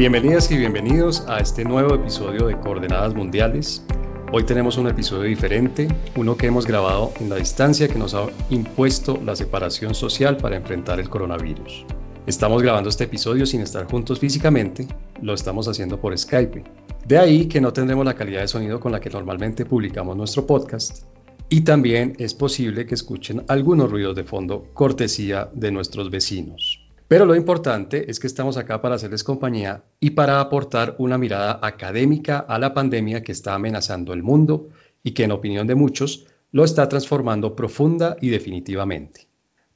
Bienvenidas y bienvenidos a este nuevo episodio de Coordenadas Mundiales. Hoy tenemos un episodio diferente, uno que hemos grabado en la distancia que nos ha impuesto la separación social para enfrentar el coronavirus. Estamos grabando este episodio sin estar juntos físicamente, lo estamos haciendo por Skype. De ahí que no tendremos la calidad de sonido con la que normalmente publicamos nuestro podcast. Y también es posible que escuchen algunos ruidos de fondo cortesía de nuestros vecinos. Pero lo importante es que estamos acá para hacerles compañía y para aportar una mirada académica a la pandemia que está amenazando el mundo y que en opinión de muchos lo está transformando profunda y definitivamente.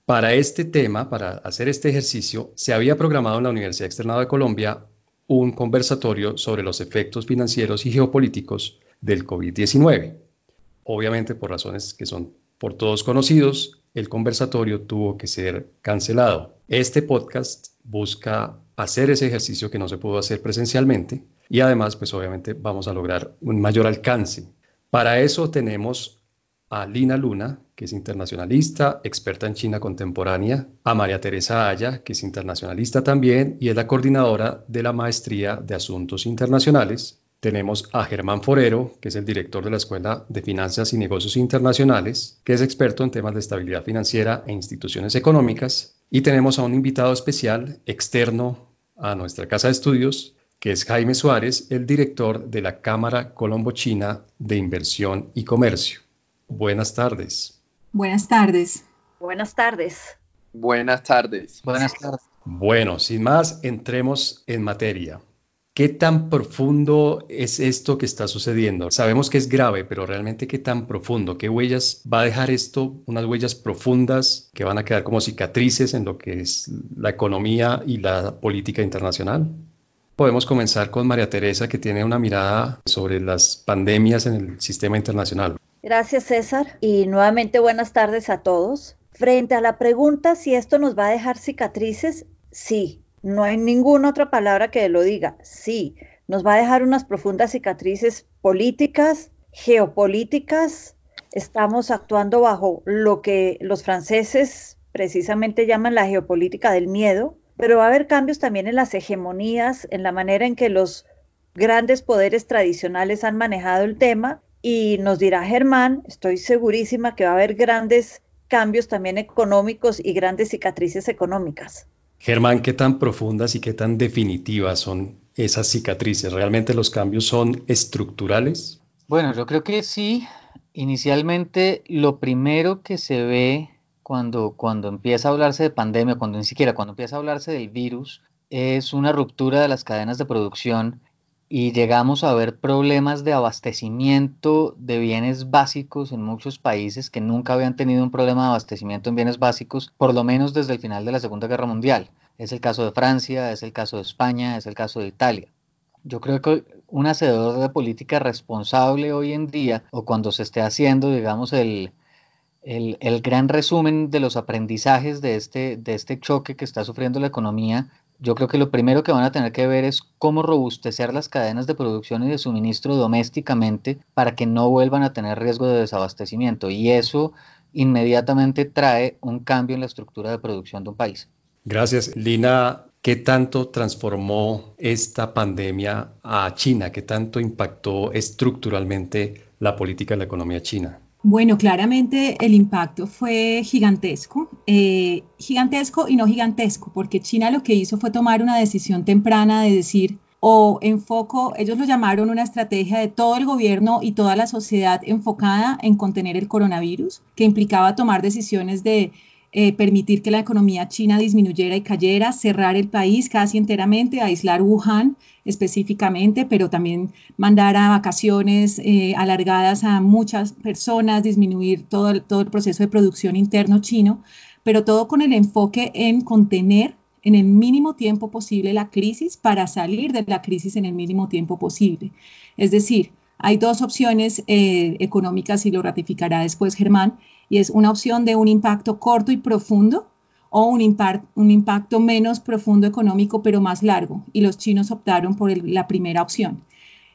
Para este tema, para hacer este ejercicio, se había programado en la Universidad Externada de Colombia un conversatorio sobre los efectos financieros y geopolíticos del COVID-19. Obviamente, por razones que son por todos conocidos, el conversatorio tuvo que ser cancelado. Este podcast busca hacer ese ejercicio que no se pudo hacer presencialmente y además, pues obviamente vamos a lograr un mayor alcance. Para eso tenemos a Lina Luna, que es internacionalista, experta en China contemporánea, a María Teresa Aya, que es internacionalista también y es la coordinadora de la Maestría de Asuntos Internacionales, tenemos a Germán Forero, que es el director de la Escuela de Finanzas y Negocios Internacionales, que es experto en temas de estabilidad financiera e instituciones económicas. Y tenemos a un invitado especial, externo a nuestra casa de estudios, que es Jaime Suárez, el director de la Cámara Colombo-China de Inversión y Comercio. Buenas tardes. Buenas tardes. Buenas tardes. Buenas tardes. Buenas tardes. Bueno, sin más, entremos en materia. ¿Qué tan profundo es esto que está sucediendo? Sabemos que es grave, pero realmente qué tan profundo, qué huellas va a dejar esto, unas huellas profundas que van a quedar como cicatrices en lo que es la economía y la política internacional. Podemos comenzar con María Teresa, que tiene una mirada sobre las pandemias en el sistema internacional. Gracias, César, y nuevamente buenas tardes a todos. Frente a la pregunta si esto nos va a dejar cicatrices, sí, no hay ninguna otra palabra que lo diga. Sí, nos va a dejar unas profundas cicatrices políticas, geopolíticas. Estamos actuando bajo lo que los franceses precisamente llaman la geopolítica del miedo, pero va a haber cambios también en las hegemonías, en la manera en que los grandes poderes tradicionales han manejado el tema y nos dirá Germán, estoy segurísima que va a haber grandes cambios también económicos y grandes cicatrices económicas. Germán, ¿qué tan profundas y qué tan definitivas son esas cicatrices? ¿Realmente los cambios son estructurales? Bueno, yo creo que sí. Inicialmente, lo primero que se ve cuando, cuando empieza a hablarse de pandemia, cuando ni siquiera cuando empieza a hablarse del virus, es una ruptura de las cadenas de producción y llegamos a ver problemas de abastecimiento de bienes básicos en muchos países que nunca habían tenido un problema de abastecimiento en bienes básicos, por lo menos desde el final de la Segunda Guerra Mundial. Es el caso de Francia, es el caso de España, es el caso de Italia. Yo creo que un hacedor de política responsable hoy en día, o cuando se esté haciendo, digamos, el, el, el, gran resumen de los aprendizajes de este, de este choque que está sufriendo la economía, yo creo que lo primero que van a tener que ver es cómo robustecer las cadenas de producción y de suministro domésticamente para que no vuelvan a tener riesgo de desabastecimiento. Y eso inmediatamente trae un cambio en la estructura de producción de un país. Gracias. Lina, ¿qué tanto transformó esta pandemia a China? ¿Qué tanto impactó estructuralmente la política de la economía china? Bueno, claramente el impacto fue gigantesco, eh, gigantesco y no gigantesco, porque China lo que hizo fue tomar una decisión temprana de decir, o enfoco, ellos lo llamaron una estrategia de todo el gobierno y toda la sociedad enfocada en contener el coronavirus, que implicaba tomar decisiones de eh, permitir que la economía china disminuyera y cayera, cerrar el país casi enteramente, aislar Wuhan específicamente, pero también mandar a vacaciones eh, alargadas a muchas personas, disminuir todo el, todo el proceso de producción interno chino, pero todo con el enfoque en contener en el mínimo tiempo posible la crisis para salir de la crisis en el mínimo tiempo posible. Es decir, hay dos opciones eh, económicas y lo ratificará después Germán y es una opción de un impacto corto y profundo o un, un impacto menos profundo económico pero más largo. Y los chinos optaron por la primera opción.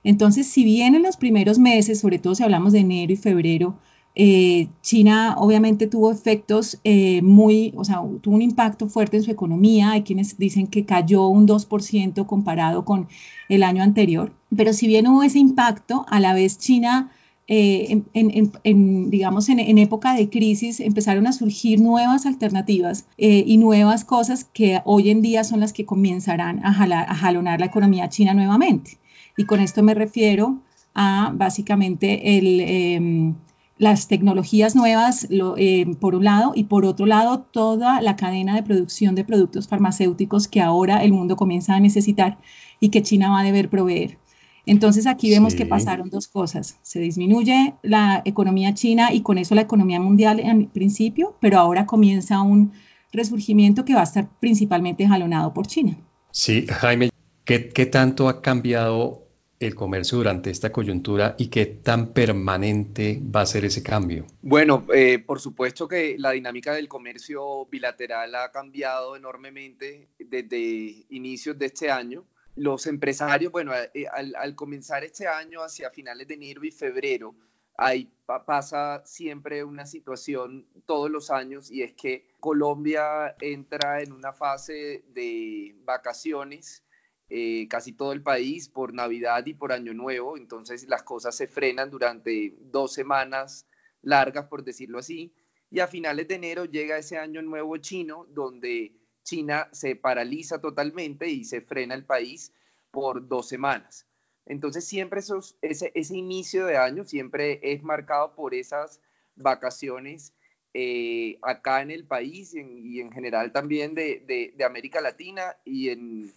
Entonces, si bien en los primeros meses, sobre todo si hablamos de enero y febrero, Eh, China obviamente tuvo efectos eh, muy, o sea, tuvo un impacto fuerte en su economía. Hay quienes dicen que cayó un 2% comparado con el año anterior. Pero si bien hubo ese impacto, a la vez China eh, en, digamos, en, época de crisis empezaron a surgir nuevas alternativas eh, y nuevas cosas que hoy en día son las que comenzarán a, jalonar la economía china nuevamente. Y con esto me refiero a básicamente em, las tecnologías nuevas, em, por un lado, y por otro lado, toda la cadena de producción de productos farmacéuticos que ahora el mundo comienza a necesitar y que China va a deber proveer. Entonces aquí vemos que pasaron dos cosas. Se disminuye la economía china y con eso la economía mundial en principio, pero ahora comienza un resurgimiento que va a estar principalmente jalonado por China. Sí, Jaime, ¿qué, tanto ha cambiado el comercio durante esta coyuntura y qué tan permanente va a ser ese cambio? Bueno, eh, por supuesto que la dinámica del comercio bilateral ha cambiado enormemente desde inicios de este año los empresarios, bueno, eh, al, comenzar este año, hacia finales de enero y febrero, ahí pasa siempre una situación todos los años y es que Colombia entra en una fase de vacaciones, eh, casi todo el país, por Navidad y por Año Nuevo, entonces las cosas se frenan durante dos semanas largas, por decirlo así, y a finales de enero llega ese Año Nuevo chino, donde China se paraliza totalmente y se frena el país por dos semanas. Entonces siempre ese, ese inicio de año siempre es marcado por esas vacaciones eh, acá en el país y en, general también de, de, Latina y en,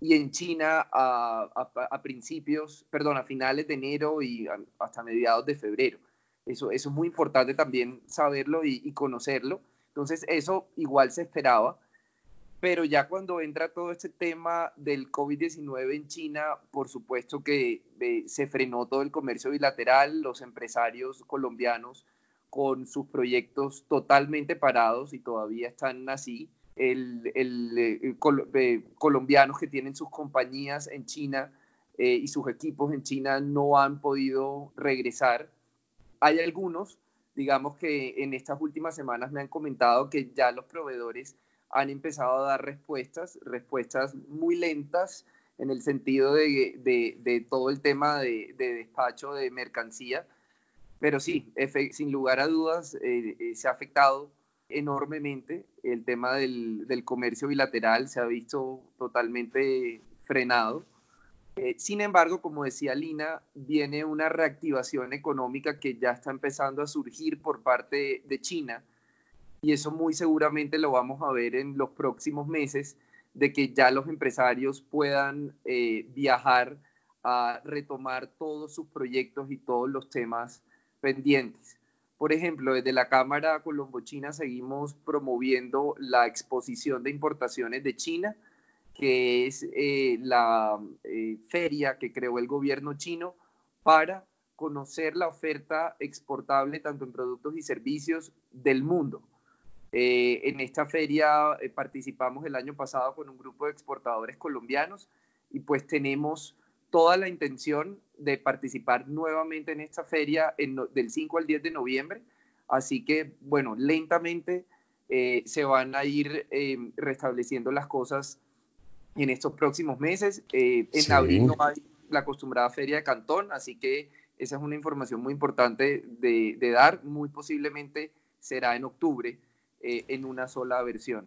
y en China a, principios, perdón, a finales de enero y hasta mediados de febrero. Eso, eso es muy importante también saberlo y conocerlo. Entonces eso igual se esperaba pero ya cuando entra todo este tema del COVID-19 en China, por supuesto que eh, se frenó todo el comercio bilateral, los empresarios colombianos con sus proyectos totalmente parados y todavía están así. El, eh, eh, colombianos que tienen sus compañías en China y sus equipos en China no han podido regresar. Hay algunos, digamos que en estas últimas semanas me han comentado que ya los proveedores han empezado a dar respuestas, respuestas muy lentas en el sentido de, todo el tema de, despacho de mercancía, pero sí, sin lugar a dudas, eh, eh, se ha afectado enormemente el tema del, comercio bilateral, se ha visto totalmente frenado. Eh, sin embargo, como decía Lina, viene una reactivación económica que ya está empezando a surgir por parte de China y eso muy seguramente lo vamos a ver en los próximos meses, de que ya los empresarios puedan eh, viajar a retomar todos sus proyectos y todos los temas pendientes. Por ejemplo, desde la Cámara Colombo-China seguimos promoviendo la exposición de importaciones de China, que es eh, la eh, feria que creó el gobierno chino para conocer la oferta exportable tanto en productos y servicios del mundo. Eh, en esta feria eh, participamos el año pasado con un grupo de exportadores colombianos y pues tenemos toda la intención de participar nuevamente en esta feria del 5 al 10 de noviembre. Así que, bueno, lentamente eh, se van a ir restableciendo las cosas en estos próximos meses. en abril no hay la acostumbrada feria de Cantón, así que esa es una información muy importante de, de dar. Muy posiblemente será en octubre. Eh, en una sola versión.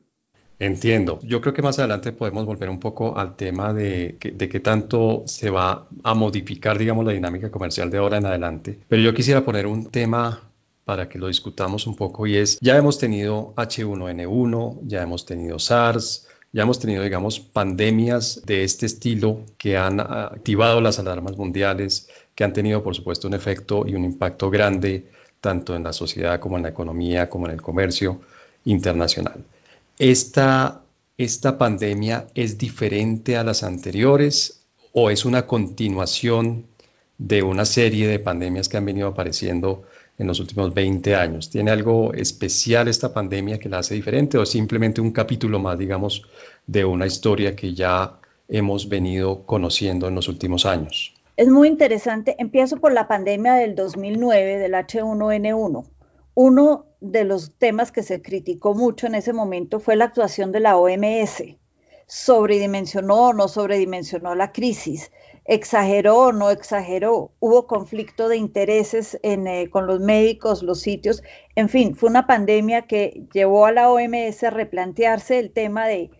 Entiendo. Yo creo que más adelante podemos volver un poco al tema de, de qué tanto se va a modificar, digamos, la dinámica comercial de ahora en adelante. Pero yo quisiera poner un tema para que lo discutamos un poco y es, ya hemos tenido H1N1, ya hemos tenido SARS, ya hemos tenido, digamos, pandemias de este estilo que han activado las alarmas mundiales, que han tenido, por supuesto, un efecto y un impacto grande tanto en la sociedad como en la economía, como en el comercio internacional. Esta, esta pandemia es diferente a las anteriores o es una continuación de una serie de pandemias que han venido apareciendo en los últimos 20 años. ¿Tiene algo especial esta pandemia que la hace diferente o simplemente un capítulo más, digamos, de una historia que ya hemos venido conociendo en los últimos años? Es muy interesante. Empiezo por la pandemia del 2009 del H1N1. Uno de los temas que se criticó mucho en ese momento fue la actuación de la OMS. Sobredimensionó o no sobredimensionó la crisis, exageró o no exageró, hubo conflicto de intereses eh, con los médicos, los sitios, en fin, fue una pandemia que llevó a la OMS a replantearse el tema de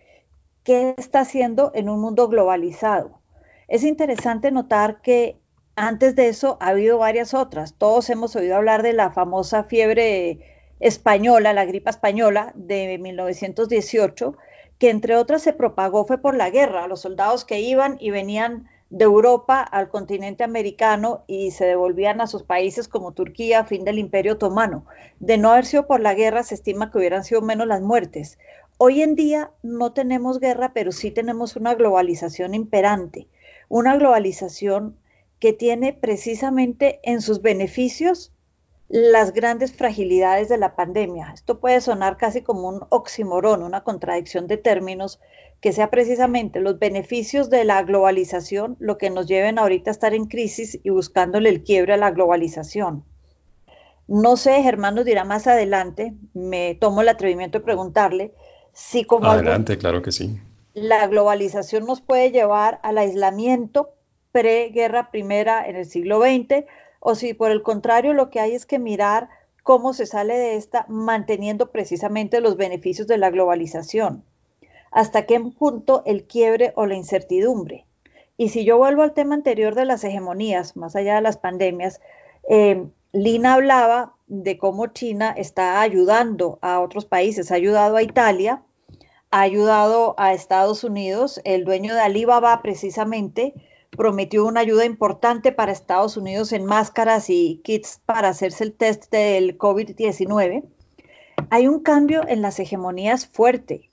qué está haciendo en un mundo globalizado. Es interesante notar que antes de eso ha habido varias otras. Todos hemos oído hablar de la famosa fiebre española, la gripa española de 1918, que entre otras se propagó fue por la guerra, los soldados que iban y venían de Europa al continente americano y se devolvían a sus países como Turquía, fin del Imperio Otomano. De no haber sido por la guerra, se estima que hubieran sido menos las muertes. Hoy en día no tenemos guerra, pero sí tenemos una globalización imperante, una globalización que tiene precisamente en sus beneficios las grandes fragilidades de la pandemia. Esto puede sonar casi como un oximorón, una contradicción de términos, que sea precisamente los beneficios de la globalización lo que nos lleven ahorita a estar en crisis y buscándole el quiebre a la globalización. No sé, Germán nos dirá más adelante, me tomo el atrevimiento de preguntarle si como... Adelante, claro que sí. La globalización nos puede llevar al aislamiento pre-guerra primera en el siglo XX o si por el contrario lo que hay es que mirar cómo se sale de esta manteniendo precisamente los beneficios de la globalización. Hasta qué punto el quiebre o la incertidumbre. Y si yo vuelvo al tema anterior de las hegemonías, más allá de las pandemias, eh, Lina hablaba de cómo China está ayudando a otros países, ha ayudado a Italia, ha ayudado a Estados Unidos, el dueño de Alibaba precisamente prometió una ayuda importante para Estados Unidos en máscaras y kits para hacerse el test del COVID-19. Hay un cambio en las hegemonías fuerte.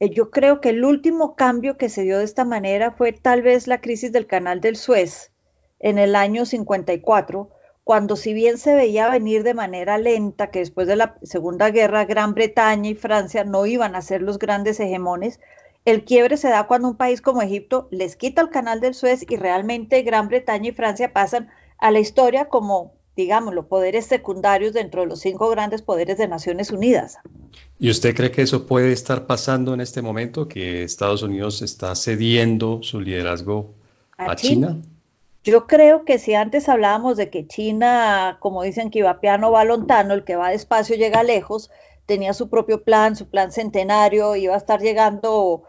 Eh, yo creo que el último cambio que se dio de esta manera fue tal vez la crisis del canal del Suez en el año 54, cuando si bien se veía venir de manera lenta que después de la Segunda Guerra Gran Bretaña y Francia no iban a ser los grandes hegemones, el quiebre se da cuando un país como Egipto les quita el canal del Suez y realmente Gran Bretaña y Francia pasan a la historia como, digámoslo, poderes secundarios dentro de los cinco grandes poderes de Naciones Unidas. ¿Y usted cree que eso puede estar pasando en este momento, que Estados Unidos está cediendo su liderazgo a, China? Yo creo que si antes hablábamos de que China, como dicen que iba piano va lontano, el que va despacio llega lejos, tenía su propio plan, su plan centenario, iba a estar llegando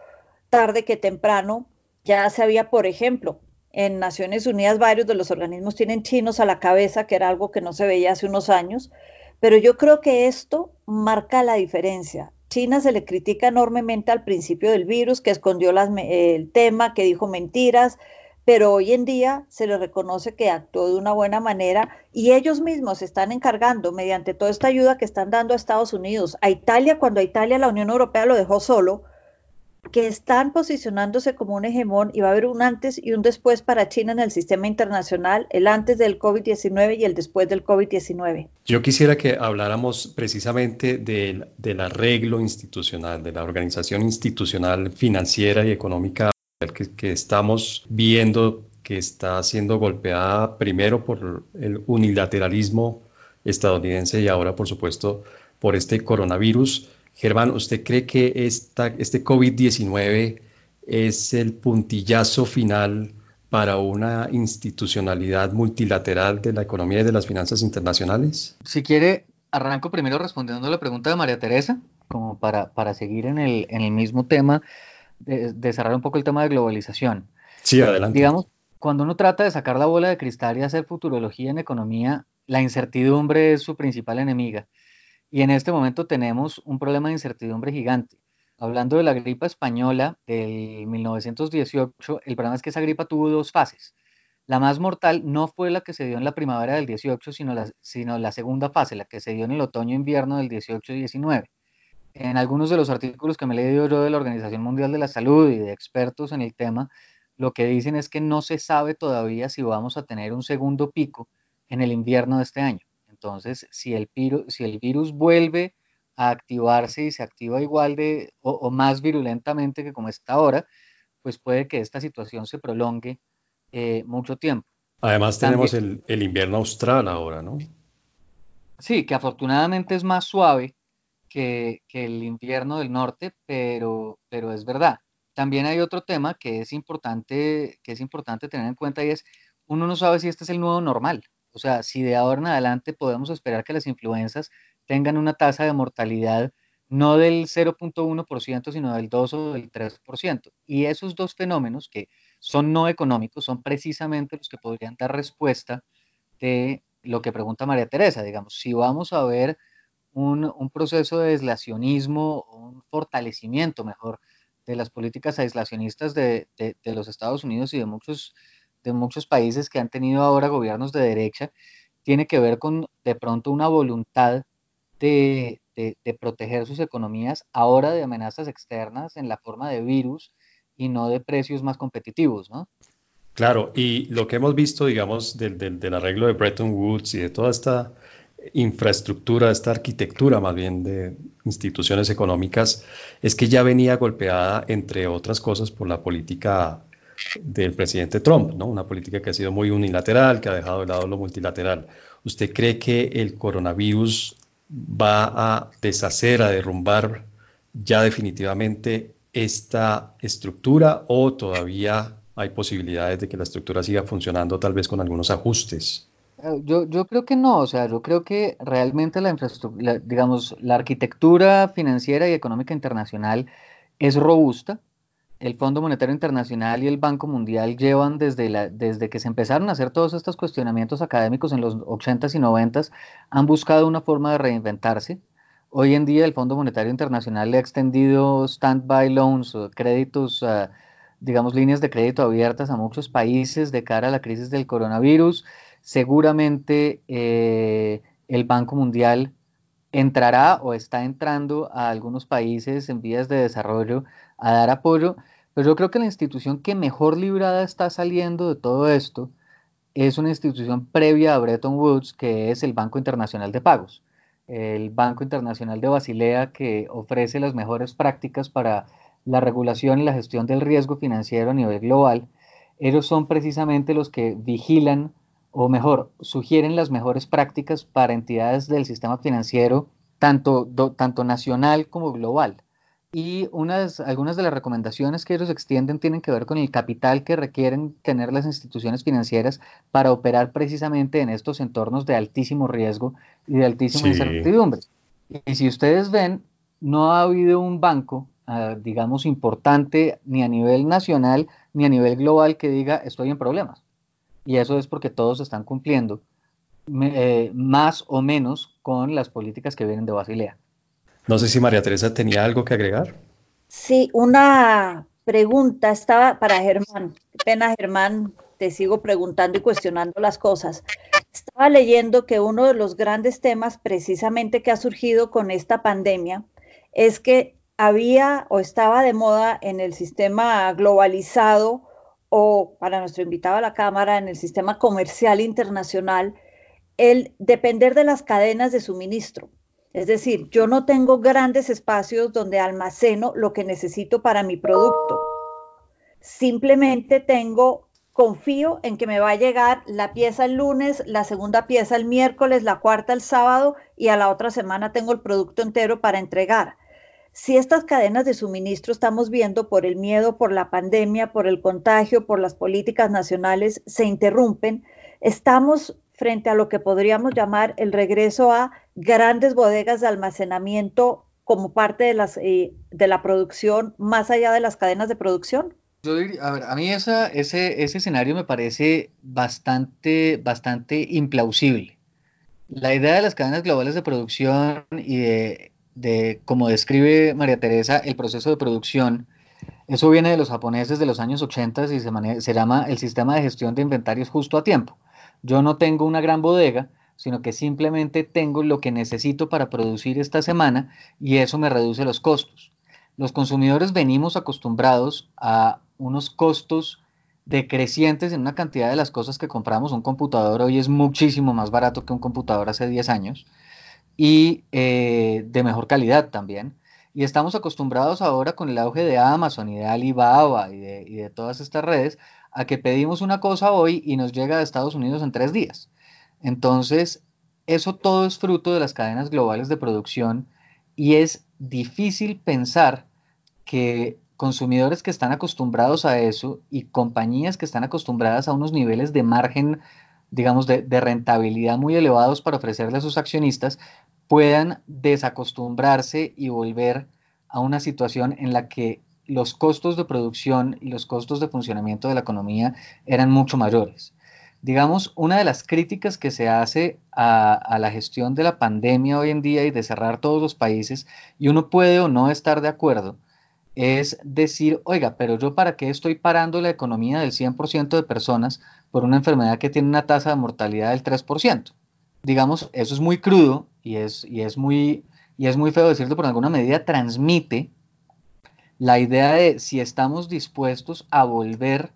tarde que temprano. Ya se había, por ejemplo, en Naciones Unidas varios de los organismos tienen chinos a la cabeza, que era algo que no se veía hace unos años, pero yo creo que esto marca la diferencia. China se le critica enormemente al principio del virus, que escondió el tema, que dijo mentiras, pero hoy en día se le reconoce que actuó de una buena manera y ellos mismos están encargando mediante toda esta ayuda que están dando a Estados Unidos, a Italia, cuando a Italia la Unión Europea lo dejó solo, que están posicionándose como un hegemón y va a haber un antes y un después para China en el sistema internacional, el antes del COVID-19 y el después del COVID-19. Yo quisiera que habláramos precisamente del, del arreglo institucional, de la organización institucional financiera y económica que, estamos viendo que está siendo golpeada primero por el unilateralismo estadounidense y ahora, por supuesto, por este coronavirus. Germán, ¿usted cree que esta, este COVID-19 es el puntillazo final para una institucionalidad multilateral de la economía y de las finanzas internacionales? Si quiere, arranco primero respondiendo a la pregunta de María Teresa, como para, para seguir en el, en el mismo tema de, cerrar un poco el tema de globalización. Sí, adelante. Digamos, cuando uno trata de sacar la bola de cristal y hacer futurología en economía, la incertidumbre es su principal enemiga. Y en este momento tenemos un problema de incertidumbre gigante. Hablando de la gripa española del 1918, el problema es que esa gripa tuvo dos fases. La más mortal no fue la que se dio en la primavera del 18, sino la, segunda fase, la que se dio en el otoño-invierno del 18-19 en algunos de los artículos que me he leído yo de la Organización Mundial de la Salud y de expertos en el tema, lo que dicen es que no se sabe todavía si vamos a tener un segundo pico en el invierno de este año. Entonces, si el, virus, si el virus vuelve a activarse y se activa igual de o, más virulentamente que como está ahora, pues puede que esta situación se prolongue eh, mucho tiempo. Además tenemos el, invierno austral ahora, ¿no? Sí, que afortunadamente es más suave que, el invierno del norte, pero, pero es verdad. También hay otro tema que es importante, que es importante tener en cuenta y es, uno no sabe si este es el nuevo normal. O sea, si de ahora en adelante podemos esperar que las influencias tengan una tasa de mortalidad no del 0.1%, sino del 2 o del 3%. Y esos dos fenómenos que son no económicos son precisamente los que podrían dar respuesta de lo que pregunta María Teresa, digamos, si vamos a ver un, proceso de aislacionismo, un fortalecimiento mejor de las políticas aislacionistas de, los Estados Unidos y de muchos, de muchos países que han tenido ahora gobiernos de derecha, tiene que ver con de pronto una voluntad de, proteger sus economías ahora de amenazas externas en la forma de virus y no de precios más competitivos, ¿no? Claro, y lo que hemos visto, digamos, del, del, arreglo de Bretton Woods y de toda esta infraestructura, esta arquitectura más bien de instituciones económicas, es que ya venía golpeada, entre otras cosas, por la política del presidente Trump, ¿no? Una política que ha sido muy unilateral, que ha dejado de lado lo multilateral. ¿Usted cree que el coronavirus va a deshacer, a derrumbar ya definitivamente esta estructura o todavía hay posibilidades de que la estructura siga funcionando tal vez con algunos ajustes? Yo, yo creo que no, o sea, yo creo que realmente la infraestructura, digamos, la arquitectura financiera y económica internacional es robusta. El Fondo Monetario Internacional y el Banco Mundial llevan desde, desde que se empezaron a hacer todos estos cuestionamientos académicos en los 80s y 90s, han buscado una forma de reinventarse. Hoy en día el Fondo Monetario Internacional le ha extendido stand-by loans, créditos, digamos, líneas de crédito abiertas a muchos países de cara a la crisis del coronavirus. Seguramente eh, el Banco Mundial entrará o está entrando a algunos países en vías de desarrollo a dar apoyo, pero yo creo que la institución que mejor librada está saliendo de todo esto es una institución previa a Bretton Woods, que es el Banco Internacional de Pagos el Banco Internacional de Basilea, que ofrece las mejores prácticas para la regulación y la gestión del riesgo financiero a nivel global, ellos son precisamente los que vigilan, o mejor, sugieren las mejores prácticas para entidades del sistema financiero, tanto, tanto nacional como global. Y unas, algunas de las recomendaciones que ellos extienden tienen que ver con el capital que requieren tener las instituciones financieras para operar precisamente en estos entornos de altísimo riesgo y de altísima incertidumbre. Y si ustedes ven, no ha habido un banco, ah, digamos, importante ni a nivel nacional ni a nivel global que diga estoy en problemas. Y eso es porque todos están cumpliendo eh, más o menos con las políticas que vienen de Basilea. No sé si María Teresa tenía algo que agregar. Sí, una pregunta estaba para Germán. Qué pena, Germán, te sigo preguntando y cuestionando las cosas. Estaba leyendo que uno de los grandes temas precisamente que ha surgido con esta pandemia es que había o estaba de moda en el sistema globalizado o para nuestro invitado a la Cámara, en el sistema comercial internacional, el depender de las cadenas de suministro. Es decir, yo no tengo grandes espacios donde almaceno lo que necesito para mi producto. Simplemente tengo, confío en que me va a llegar la pieza el lunes, la segunda pieza el miércoles, la cuarta el sábado y a la otra semana tengo el producto entero para entregar. Si estas cadenas de suministro estamos viendo por el miedo, por la pandemia, por el contagio, por las políticas nacionales, se interrumpen, estamos frente a lo que podríamos llamar el regreso a grandes bodegas de almacenamiento como parte de, las, eh, de la producción más allá de las cadenas de producción? Yo a ver, a mí esa, ese, ese escenario me parece bastante, bastante implausible. La idea de las cadenas globales de producción y de, de, como describe María Teresa, el proceso de producción, eso viene de los japoneses de los años 80 y se, se llama el sistema de gestión de inventarios justo a tiempo. Yo no tengo una gran bodega, sino que simplemente tengo lo que necesito para producir esta semana y eso me reduce los costos. Los consumidores venimos acostumbrados a unos costos decrecientes en una cantidad de las cosas que compramos. Un computador hoy es muchísimo más barato que un computador hace 10 años y eh, de mejor calidad también. Y estamos acostumbrados ahora con el auge de Amazon y de Alibaba y de, y de todas estas redes a que pedimos una cosa hoy y nos llega de Estados Unidos en tres días. Entonces, eso todo es fruto de las cadenas globales de producción y es difícil pensar que consumidores que están acostumbrados a eso y compañías que están acostumbradas a unos niveles de margen, digamos, de, rentabilidad muy elevados para ofrecerle a sus accionistas, puedan desacostumbrarse y volver a una situación en la que los costos de producción y los costos de funcionamiento de la economía eran mucho mayores. Digamos, una de las críticas que se hace a, la gestión de la pandemia hoy en día y de cerrar todos los países, y uno puede o no estar de acuerdo, es decir, oiga, pero yo para qué estoy parando la economía del 100% de personas por una enfermedad que tiene una tasa de mortalidad del 3%. Digamos, eso es muy crudo y es, y es, muy, y es muy feo decirlo, pero en alguna medida transmite la idea de si estamos dispuestos a volver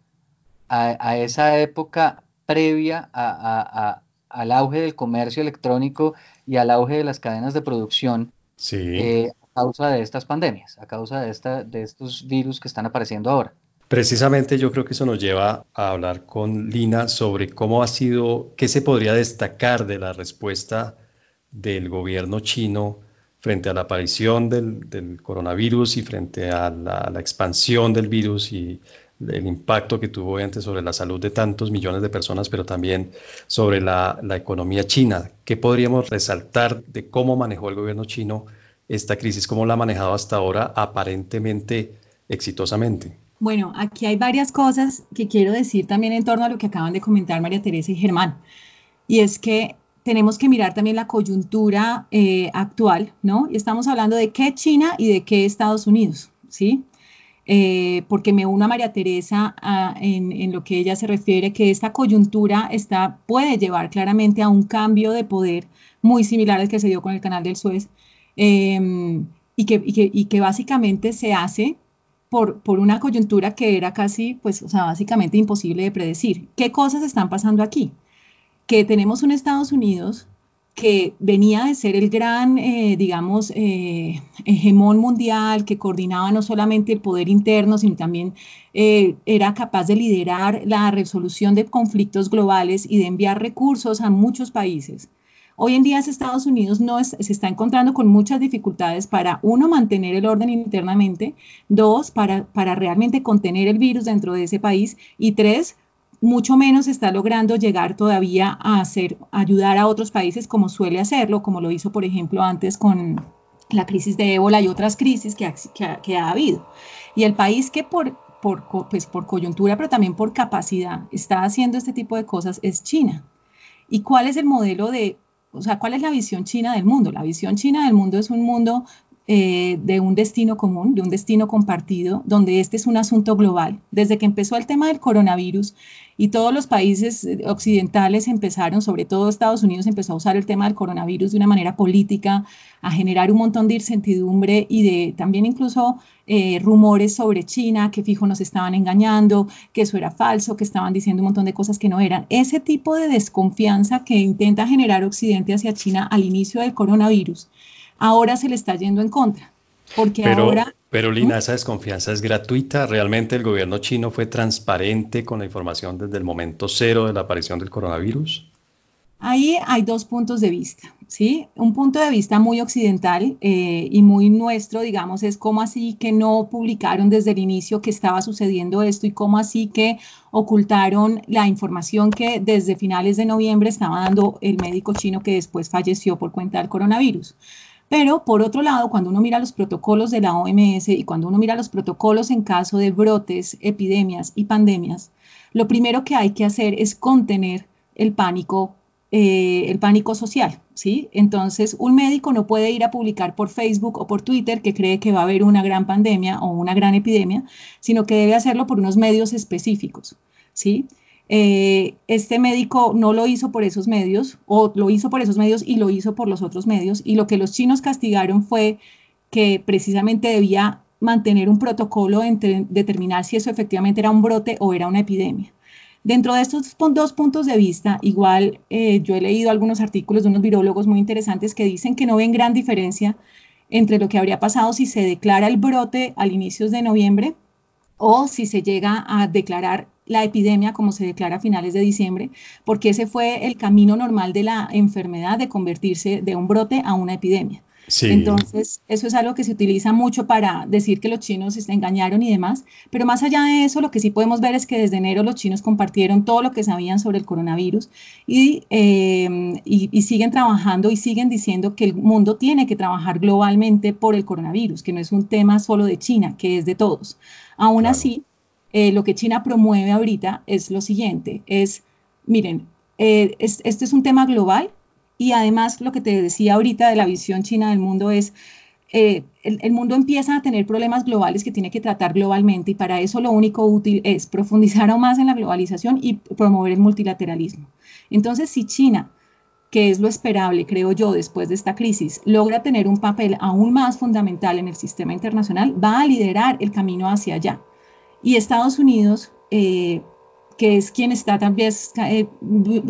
a, esa época previa al auge del comercio electrónico y al auge de las cadenas de producción. Sí. Eh, causa de estas pandemias, a causa de, esta, de estos virus que están apareciendo ahora. Precisamente yo creo que eso nos lleva a hablar con Lina sobre cómo ha sido, qué se podría destacar de la respuesta del gobierno chino frente a la aparición del, coronavirus y frente a la, expansión del virus y el impacto que tuvo antes sobre la salud de tantos millones de personas, pero también sobre la, la economía china. ¿Qué podríamos resaltar de cómo manejó el gobierno chino esta crisis, cómo la ha manejado hasta ahora aparentemente exitosamente. Bueno, aquí hay varias cosas que quiero decir también en torno a lo que acaban de comentar María Teresa y Germán. Y es que tenemos que mirar también la coyuntura eh, actual, ¿no? Y estamos hablando de qué China y de qué Estados Unidos, ¿sí? Eh, porque me uno a María Teresa en, en, lo que ella se refiere, que esta coyuntura está, puede llevar claramente a un cambio de poder muy similar al que se dio con el canal del Suez, Em, y, que, y, que, básicamente se hace por, por, una coyuntura que era casi, pues, o sea, básicamente imposible de predecir. ¿Qué cosas están pasando aquí? Que tenemos un Estados Unidos que venía de ser el gran, eh, digamos, eh, hegemón mundial, que coordinaba no solamente el poder interno, sino también eh, era capaz de liderar la resolución de conflictos globales y de enviar recursos a muchos países. Hoy en día Estados Unidos no se está encontrando con muchas dificultades para, uno, mantener el orden internamente, dos, para, para realmente contener el virus dentro de ese país y tres, mucho menos está logrando llegar todavía a hacer, ayudar a otros países como suele hacerlo, como lo hizo, por ejemplo, antes con la crisis de ébola y otras crisis que ha, que ha, habido. Y el país que por, por, pues por coyuntura, pero también por capacidad, está haciendo este tipo de cosas es China. ¿Y cuál es el modelo de o sea, ¿cuál es la visión china del mundo? La visión china del mundo es un mundo eh, de un destino común, de un destino compartido, donde este es un asunto global. Desde que empezó el tema del coronavirus y todos los países eh, occidentales empezaron, sobre todo Estados Unidos, empezó a usar el tema del coronavirus de una manera política, a generar un montón de incertidumbre y de también incluso eh, rumores sobre China, que fijo nos estaban engañando, que eso era falso, que estaban diciendo un montón de cosas que no eran. Ese tipo de desconfianza que intenta generar Occidente hacia China al inicio del coronavirus ahora se le está yendo en contra. Porque pero, ahora... Pero Lina, esa desconfianza es gratuita. ¿Realmente el gobierno chino fue transparente con la información desde el momento cero de la aparición del coronavirus? Ahí hay dos puntos de vista, ¿sí? Un punto de vista muy occidental eh, y muy nuestro, digamos, es cómo así que no publicaron desde el inicio que estaba sucediendo esto y cómo así que ocultaron la información que desde finales de noviembre estaba dando el médico chino que después falleció por cuenta del coronavirus. Pero por otro lado, cuando uno mira los protocolos de la OMS y cuando uno mira los protocolos en caso de brotes, epidemias y pandemias, lo primero que hay que hacer es contener el pánico eh, el pánico social, ¿sí? Entonces, un médico no puede ir a publicar por Facebook o por Twitter que cree que va a haber una gran pandemia o una gran epidemia, sino que debe hacerlo por unos medios específicos, ¿sí? Eh, este médico no lo hizo por esos medios, o lo hizo por esos medios y lo hizo por los otros medios, y lo que los chinos castigaron fue que precisamente debía mantener un protocolo entre determinar si eso efectivamente era un brote o era una epidemia. Dentro de estos dos puntos de vista, igual eh, yo he leído algunos artículos de unos virólogos muy interesantes que dicen que no ven gran diferencia entre lo que habría pasado si se declara el brote al inicios de noviembre o si se llega a declarar la epidemia, como se declara a finales de diciembre, porque ese fue el camino normal de la enfermedad de convertirse de un brote a una epidemia. Entonces, eso es algo que se utiliza mucho para decir que los chinos se engañaron y demás, pero más allá de eso, lo que sí podemos ver es que desde enero los chinos compartieron todo lo que sabían sobre el coronavirus y, em, y, siguen trabajando y siguen diciendo que el mundo tiene que trabajar globalmente por el coronavirus, que no es un tema solo de China, que es de todos. Aún así, eh, lo que China promueve ahorita es lo siguiente, es, miren, eh, este es un tema global y además, lo que te decía ahorita de la visión china del mundo es, eh, el, mundo empieza a tener problemas globales que tiene que tratar globalmente y para eso lo único útil es profundizar aún más en la globalización y promover el multilateralismo. Entonces, si China, que es lo esperable, creo yo, después de esta crisis, logra tener un papel aún más fundamental en el sistema internacional, va a liderar el camino hacia allá. Y Estados Unidos eh, que es quien está también eh,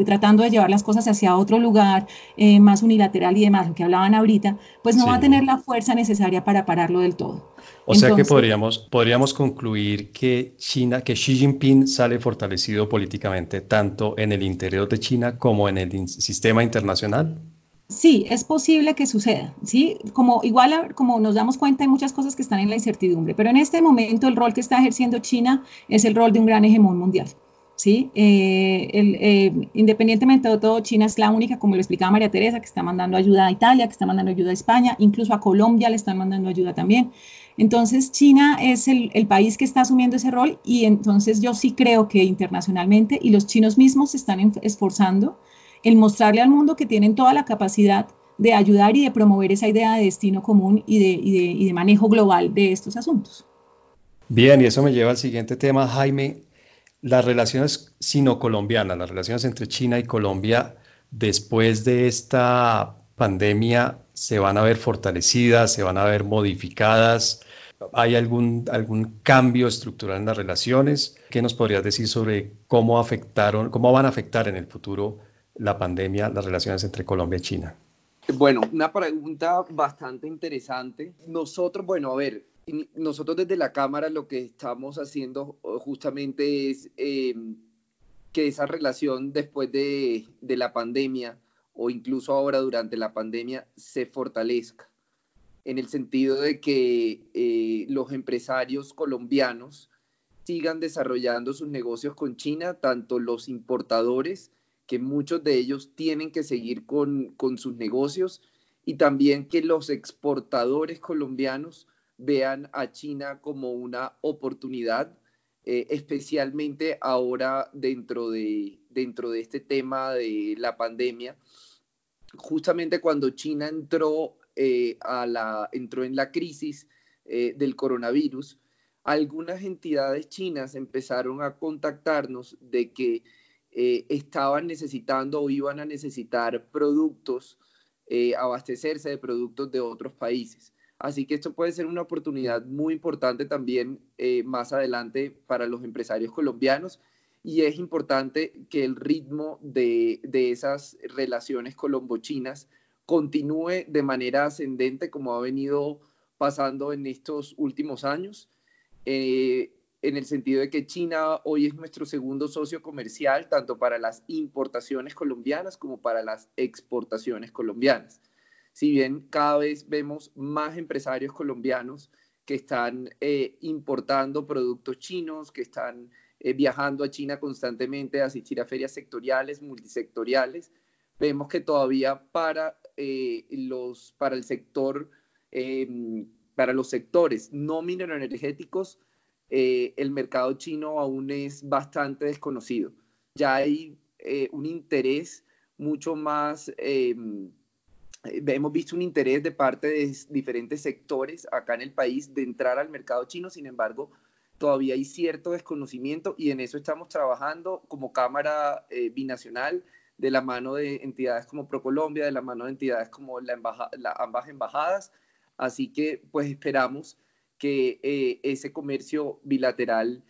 tratando de llevar las cosas hacia otro lugar eh, más unilateral y demás, lo que hablaban ahorita, pues no va a tener la fuerza necesaria para pararlo del todo. O sea que podríamos, podríamos concluir que China, que Xi Jinping sale fortalecido políticamente tanto en el interior de China como en el sistema internacional. Sí, es posible que suceda, ¿sí? Como igual como nos damos cuenta hay muchas cosas que están en la incertidumbre, pero en este momento el rol que está ejerciendo China es el rol de un gran hegemón mundial. ¿sí? Eh, eh, independientemente de todo, China es la única, como lo explicaba María Teresa, que está mandando ayuda a Italia, que está mandando ayuda a España, incluso a Colombia le están mandando ayuda también. Entonces, China es el, país que está asumiendo ese rol y entonces yo sí creo que internacionalmente y los chinos mismos se están esforzando en mostrarle al mundo que tienen toda la capacidad de ayudar y de promover esa idea de destino común y de, y de manejo global de estos asuntos. Bien, y eso me lleva al siguiente tema, Jaime las relaciones sino-colombianas, las relaciones entre China y Colombia después de esta pandemia se van a ver fortalecidas, se van a ver modificadas. ¿Hay algún, algún cambio estructural en las relaciones? ¿Qué nos podrías decir sobre cómo afectaron, cómo van a afectar en el futuro la pandemia las relaciones entre Colombia y China? Bueno, una pregunta bastante interesante. Nosotros, bueno, a ver, nosotros desde la Cámara lo que estamos haciendo eh, justamente es eh, que esa relación después de, la pandemia o incluso ahora durante la pandemia se fortalezca, en el sentido de que eh, los empresarios colombianos sigan desarrollando sus negocios con China, tanto los importadores, que muchos de ellos tienen que seguir con, con sus negocios, y también que los exportadores colombianos vean a China como una oportunidad, eh, especialmente ahora dentro de, dentro de este tema de la pandemia. Justamente cuando China entró, eh, a la, entró en la crisis eh, del coronavirus, algunas entidades chinas empezaron a contactarnos de que estaban necesitando o iban a necesitar productos, abastecerse de productos de otros países. Así que esto puede ser una oportunidad muy importante también eh, más adelante para los empresarios colombianos y es importante que el ritmo de, esas relaciones colombo-chinas continúe de manera ascendente como ha venido pasando en estos últimos años, eh, en el sentido de que China hoy es nuestro segundo socio comercial, tanto para las importaciones colombianas como para las exportaciones colombianas. Si bien cada vez vemos más empresarios colombianos que están eh, importando productos chinos, que están eh, viajando a China constantemente a asistir a ferias sectoriales, multisectoriales, vemos que todavía para, eh, los, para el sector, em, para los sectores no mineroenergéticos, el mercado chino aún es bastante desconocido. Ya hay un interés mucho más eh, hemos visto un interés de parte de diferentes sectores acá en el país de entrar al mercado chino, sin embargo, todavía hay cierto desconocimiento y en eso estamos trabajando como Cámara eh, Binacional de la mano de entidades como ProColombia, de la mano de entidades como la ambas embajadas. Así que pues esperamos que eh, ese comercio bilateral,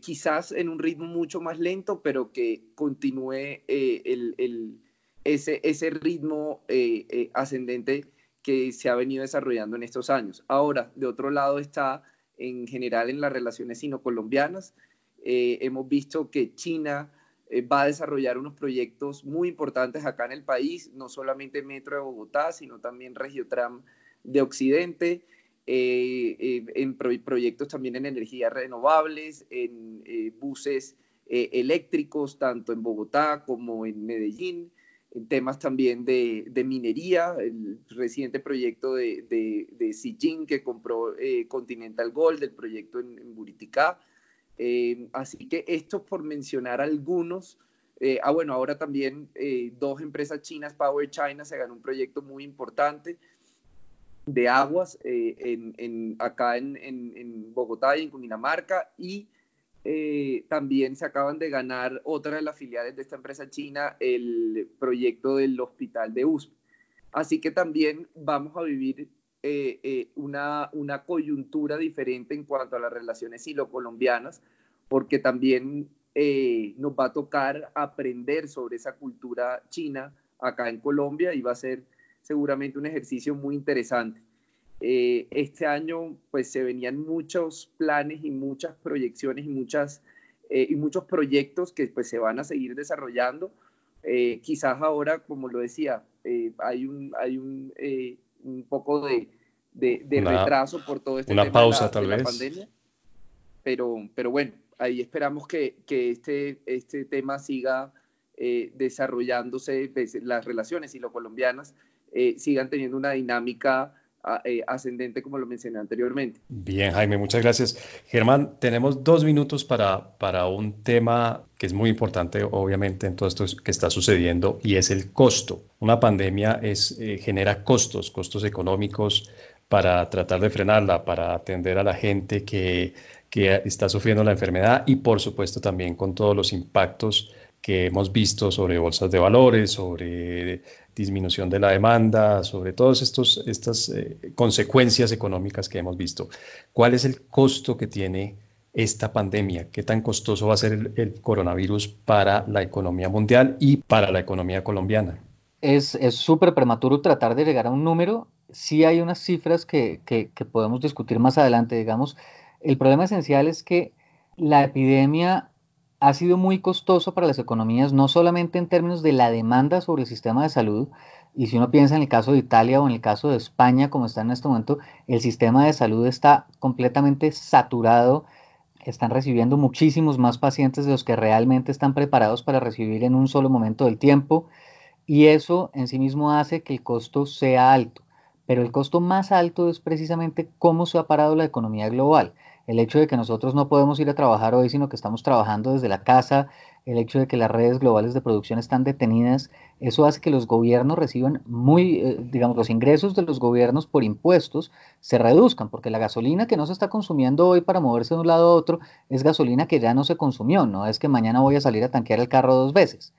quizás en un ritmo mucho más lento, pero que continúe el ese, ese ritmo eh, eh, ascendente que se ha venido desarrollando en estos años. Ahora, de otro lado está en general en las relaciones sino-colombianas, Eh, hemos visto que China eh, va a desarrollar unos proyectos muy importantes acá en el país, no solamente Metro de Bogotá, sino también Regiotram de Occidente, en proyectos también en energías renovables, en buses eléctricos, tanto en Bogotá como en Medellín en temas también de, minería, el reciente proyecto de, de, de que compró eh, Continental Gold, el proyecto en, Buriticá. Eh, así que esto por mencionar algunos. Eh, ah, bueno, ahora también dos empresas chinas, Power China, se ganó un proyecto muy importante de aguas en, acá en, en, Bogotá y en Cundinamarca y eh, también se acaban de ganar otra de las filiales de esta empresa china, el proyecto del hospital de USP. Así que también vamos a vivir eh, eh, una, una, coyuntura diferente en cuanto a las relaciones silo-colombianas, porque también nos va a tocar aprender sobre esa cultura china acá en Colombia y va a ser seguramente un ejercicio muy interesante. Eh, este año pues se venían muchos planes y muchas proyecciones y, muchas, eh, y muchos proyectos que pues se van a seguir desarrollando. Eh, quizás ahora, como lo decía, hay un, hay un, un poco de, de, retraso por todo este una tema pausa, de la, tal vez. pandemia. Pero, pero bueno, ahí esperamos que, que este, este tema siga desarrollándose, pues, las relaciones y lo colombianas sigan teniendo una dinámica eh, ascendente, como lo mencioné anteriormente. Bien, Jaime, muchas gracias. Germán, tenemos dos minutos para, para un tema que es muy importante, obviamente, en todo esto que está sucediendo, y es el costo. Una pandemia es, eh, genera costos, costos económicos para tratar de frenarla, para atender a la gente que, que está sufriendo la enfermedad y, por supuesto, también con todos los impactos que hemos visto sobre bolsas de valores, sobre disminución de la demanda, sobre todas estas eh, consecuencias económicas que hemos visto. ¿Cuál es el costo que tiene esta pandemia? ¿Qué tan costoso va a ser el, coronavirus para la economía mundial y para la economía colombiana? Es súper prematuro tratar de llegar a un número. Sí hay unas cifras que, que podemos discutir más adelante, digamos. El problema esencial es que la epidemia ha sido muy costoso para las economías, no solamente en términos de la demanda sobre el sistema de salud, y si uno piensa en el caso de Italia o en el caso de España, como está en este momento, el sistema de salud está completamente saturado, están recibiendo muchísimos más pacientes de los que realmente están preparados para recibir en un solo momento del tiempo, y eso en sí mismo hace que el costo sea alto. Pero el costo más alto es precisamente cómo se ha parado la economía global el hecho de que nosotros no podemos ir a trabajar hoy, sino que estamos trabajando desde la casa, el hecho de que las redes globales de producción están detenidas, eso hace que los gobiernos reciban muy, eh, digamos, los ingresos de los gobiernos por impuestos se reduzcan, porque la gasolina que no se está consumiendo hoy para moverse de un lado a otro es gasolina que ya no se consumió, no es que mañana voy a salir a tanquear el carro dos veces.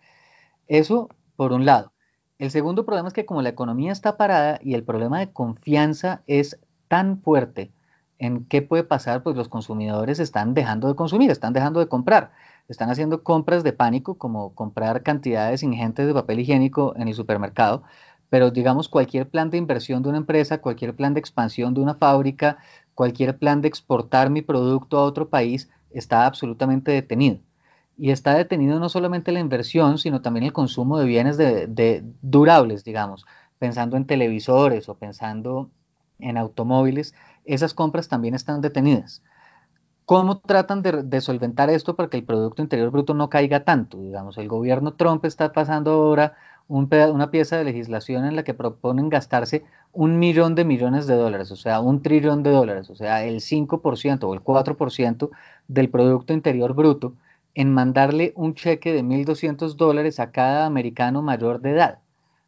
Eso por un lado. El segundo problema es que como la economía está parada y el problema de confianza es tan fuerte, en qué puede pasar, pues los consumidores están dejando de consumir, están dejando de comprar, están haciendo compras de pánico, como comprar cantidades ingentes de papel higiénico en el supermercado, pero digamos cualquier plan de inversión de una empresa, cualquier plan de expansión de una fábrica, cualquier plan de exportar mi producto a otro país está absolutamente detenido. Y está detenido no solamente la inversión, sino también el consumo de bienes de durables, digamos, pensando en televisores o pensando en automóviles, esas compras también están detenidas. ¿Cómo tratan de, solventar esto para que el Producto Interior Bruto no caiga tanto? Digamos, el gobierno Trump está pasando ahora una pieza de legislación en la que proponen gastarse un millón de millones de dólares, o sea, un trillón de dólares, o sea, el 5% o el 4% del Producto Interior Bruto en mandarle un cheque de 1.200 dólares a cada americano mayor de edad.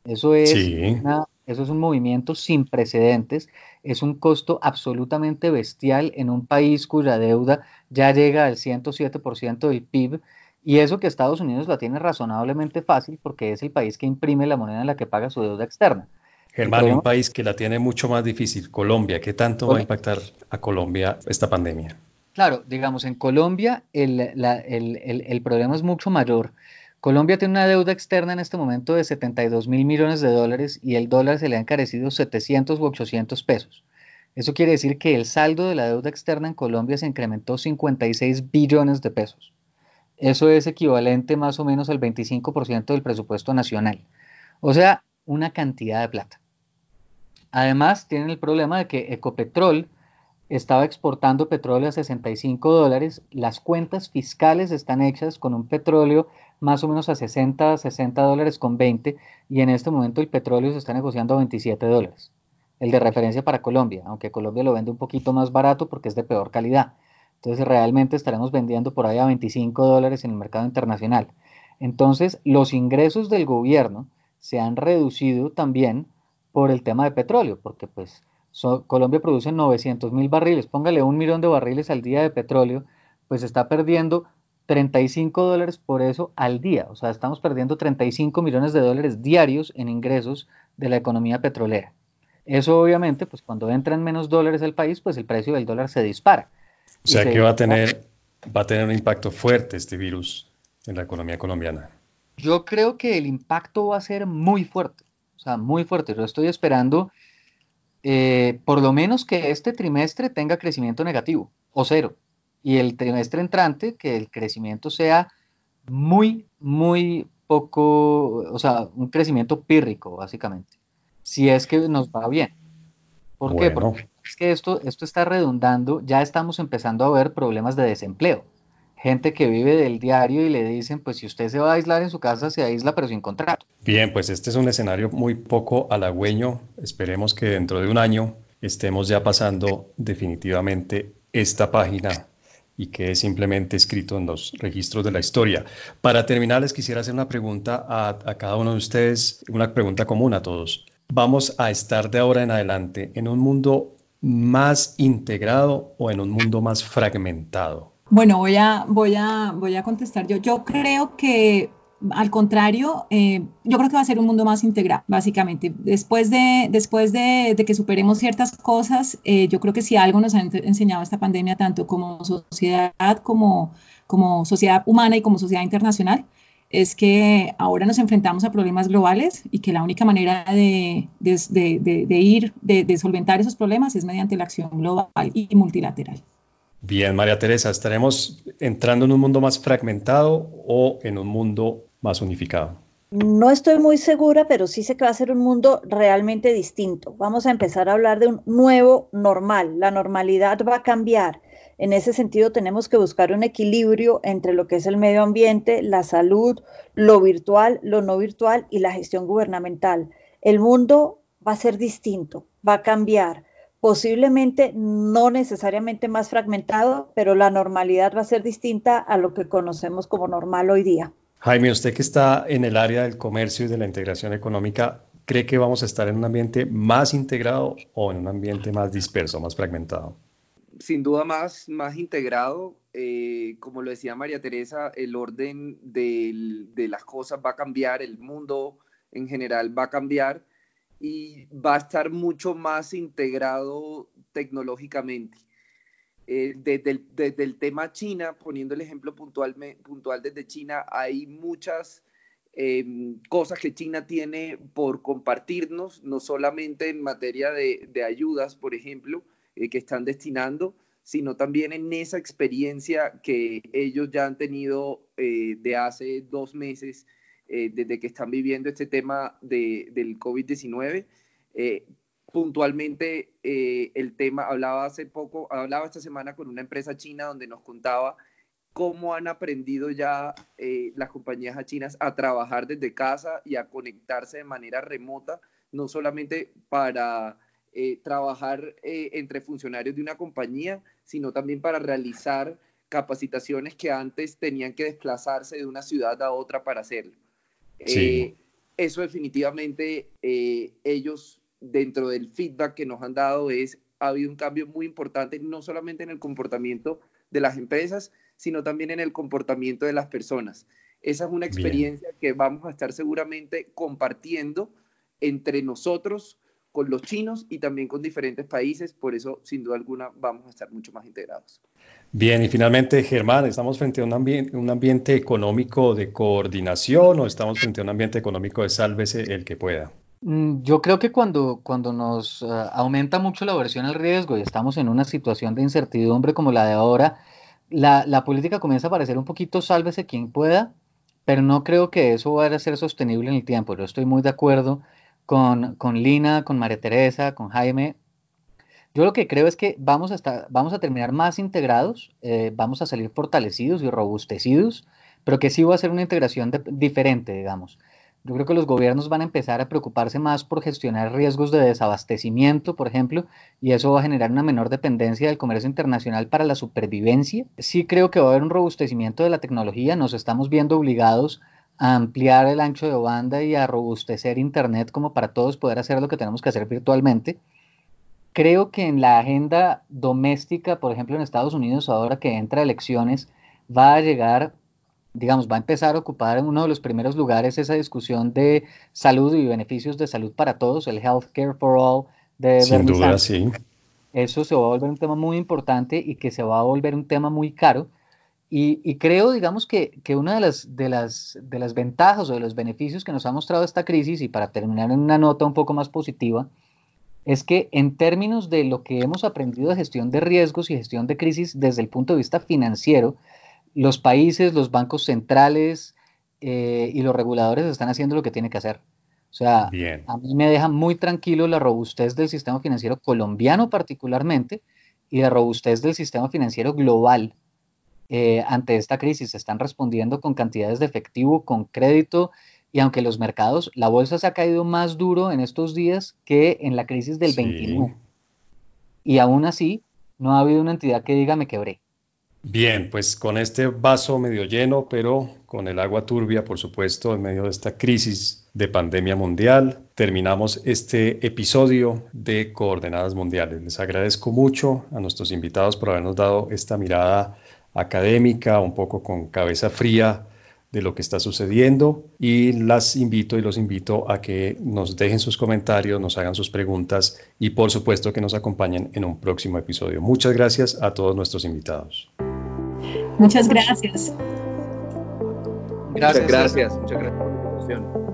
Eso es una eso es un movimiento sin precedentes, es un costo absolutamente bestial en un país cuya deuda ya llega al 107% del PIB y eso que Estados Unidos la tiene razonablemente fácil porque es el país que imprime la moneda en la que paga su deuda externa. Germán, un país que la tiene mucho más difícil, Colombia, ¿qué tanto va a impactar a Colombia esta pandemia? Claro, digamos, en Colombia el, el problema es mucho mayor Colombia tiene una deuda externa en este momento de 72 mil millones de dólares y el dólar se le ha encarecido 700 u 800 pesos. Eso quiere decir que el saldo de la deuda externa en Colombia se incrementó 56 billones de pesos. Eso es equivalente más o menos al 25% del presupuesto nacional. O sea, una cantidad de plata. Además, tienen el problema de que Ecopetrol estaba exportando petróleo a 65 dólares. Las cuentas fiscales están hechas con un petróleo más o menos a 60, 60 dólares con 20 y en este momento el petróleo se está negociando a 27 dólares. El de referencia para Colombia, aunque Colombia lo vende un poquito más barato porque es de peor calidad. Entonces realmente estaremos vendiendo por ahí a 25 dólares en el mercado internacional. Entonces los ingresos del gobierno se han reducido también por el tema de petróleo, porque pues Colombia produce 900 mil barriles, póngale un millón de barriles al día de petróleo, pues está perdiendo 35 dólares por eso al día. O sea, estamos perdiendo 35 millones de dólares diarios en ingresos de la economía petrolera. Eso obviamente, pues cuando entran menos dólares al país, pues el precio del dólar se dispara. O sea que va a tener, va a tener un impacto fuerte este virus en la economía colombiana. Yo creo que el impacto va a ser muy fuerte, o sea, muy fuerte. Yo estoy esperando eh, por lo menos que este trimestre tenga crecimiento negativo o cero. Y el trimestre entrante, que el crecimiento sea muy, muy poco, o sea, un crecimiento pírrico, básicamente. Si es que nos va bien. ¿Por qué? Porque es que esto, esto está redundando, ya estamos empezando a ver problemas de desempleo. Gente que vive del diario y le dicen, pues si usted se va a aislar en su casa, se aísla, pero sin contrato. Bien, pues este es un escenario muy poco halagüeño. Esperemos que dentro de un año estemos ya pasando definitivamente esta página y que es simplemente escrito en los registros de la historia. Para terminar, les quisiera hacer una pregunta a, a, cada uno de ustedes, una pregunta común a todos. ¿Vamos a estar de ahora en adelante en un mundo más integrado o en un mundo más fragmentado? Bueno, voy a, voy a, voy a contestar yo. Yo creo que al contrario, eh, yo creo que va a ser un mundo más integral, básicamente. Después de, después de, que superemos ciertas cosas, eh, yo creo que si algo nos ha enseñado esta pandemia, tanto como sociedad, como, como sociedad humana y como sociedad internacional, es que ahora nos enfrentamos a problemas globales y que la única manera de, de, de ir, de solventar esos problemas es mediante la acción global y multilateral. Bien, María Teresa, ¿estaremos entrando en un mundo más fragmentado o en un mundo más unificado? No estoy muy segura, pero sí sé que va a ser un mundo realmente distinto. Vamos a empezar a hablar de un nuevo normal. La normalidad va a cambiar. En ese sentido, tenemos que buscar un equilibrio entre lo que es el medio ambiente, la salud, lo virtual, lo no virtual y la gestión gubernamental. El mundo va a ser distinto, va a cambiar posiblemente no necesariamente más fragmentado, pero la normalidad va a ser distinta a lo que conocemos como normal hoy día. Jaime, usted que está en el área del comercio y de la integración económica, ¿cree que vamos a estar en un ambiente más integrado o en un ambiente más disperso, más fragmentado? Sin duda más, más integrado. Eh, como lo decía María Teresa, el orden de, de las cosas va a cambiar, el mundo en general va a cambiar y va a estar mucho más integrado tecnológicamente. Eh, desde, el, tema China, poniendo el ejemplo puntual, puntual desde China, hay muchas em, cosas que China tiene por compartirnos, no solamente en materia de, ayudas, por ejemplo, eh, que están destinando, sino también en esa experiencia que ellos ya han tenido eh, de hace dos meses eh, desde que están viviendo este tema de, del COVID-19. Eh, puntualmente, eh, el tema, hablaba hace poco, hablaba esta semana con una empresa china donde nos contaba cómo han aprendido ya las compañías chinas a trabajar desde casa y a conectarse de manera remota, no solamente para trabajar entre funcionarios de una compañía, sino también para realizar capacitaciones que antes tenían que desplazarse de una ciudad a otra para hacerlo. Eh, eso definitivamente eh, ellos dentro del feedback que nos han dado es, ha habido un cambio muy importante, no solamente en el comportamiento de las empresas, sino también en el comportamiento de las personas. Esa es una experiencia que vamos a estar seguramente compartiendo entre nosotros con los chinos y también con diferentes países, por eso sin duda alguna vamos a estar mucho más integrados. Bien, y finalmente, Germán, ¿estamos frente a un, ambiente, un ambiente económico de coordinación o estamos frente a un ambiente económico de sálvese el que pueda? Mm, yo creo que cuando, cuando nos eh, aumenta mucho la aversión al riesgo y estamos en una situación de incertidumbre como la de ahora, la, la, política comienza a parecer un poquito sálvese quien pueda, pero no creo que eso vaya a ser sostenible en el tiempo. Yo estoy muy de acuerdo con, con Lina, con María Teresa, con Jaime. Yo lo que creo es que vamos a, estar, vamos a terminar más integrados, eh, vamos a salir fortalecidos y robustecidos, pero que sí va a ser una integración diferente, digamos. Yo creo que los gobiernos van a empezar a preocuparse más por gestionar riesgos de desabastecimiento, por ejemplo, y eso va a generar una menor dependencia del comercio internacional para la supervivencia. Sí creo que va a haber un robustecimiento de la tecnología, nos estamos viendo obligados a ampliar el ancho de banda y a robustecer Internet como para todos poder hacer lo que tenemos que hacer virtualmente. Creo que en la agenda doméstica, por ejemplo en Estados Unidos, ahora que entra elecciones, va a llegar digamos, va a empezar a ocupar en uno de los primeros lugares esa discusión de salud y beneficios de salud para todos, el Healthcare for All de Sin duda, sí. Eso se va a volver un tema muy importante y que se va a volver un tema muy caro. Y, creo, digamos, que, que, una de las, de, las, de las ventajas o de los beneficios que nos ha mostrado esta crisis, y para terminar en una nota un poco más positiva, es que en términos de lo que hemos aprendido de gestión de riesgos y gestión de crisis desde el punto de vista financiero, los países, los bancos centrales eh, y los reguladores están haciendo lo que tienen que hacer. O sea, a mí me deja muy tranquilo la robustez del sistema financiero colombiano particularmente y la robustez del sistema financiero global eh, ante esta crisis. Están respondiendo con cantidades de efectivo, con crédito y aunque los mercados, la bolsa se ha caído más duro en estos días que en la crisis del 29. Y aún así, no ha habido una entidad que diga me quebré. Bien, pues con este vaso medio lleno, pero con el agua turbia, por supuesto, en medio de esta crisis de pandemia mundial, terminamos este episodio de Coordenadas Mundiales. Les agradezco mucho a nuestros invitados por habernos dado esta mirada académica, un poco con cabeza fría de lo que está sucediendo y las invito y los invito a que nos dejen sus comentarios, nos hagan sus preguntas y por supuesto que nos acompañen en un próximo episodio. Muchas gracias a todos nuestros invitados. Muchas gracias. Gracias, gracias. Muchas gracias por la invitación.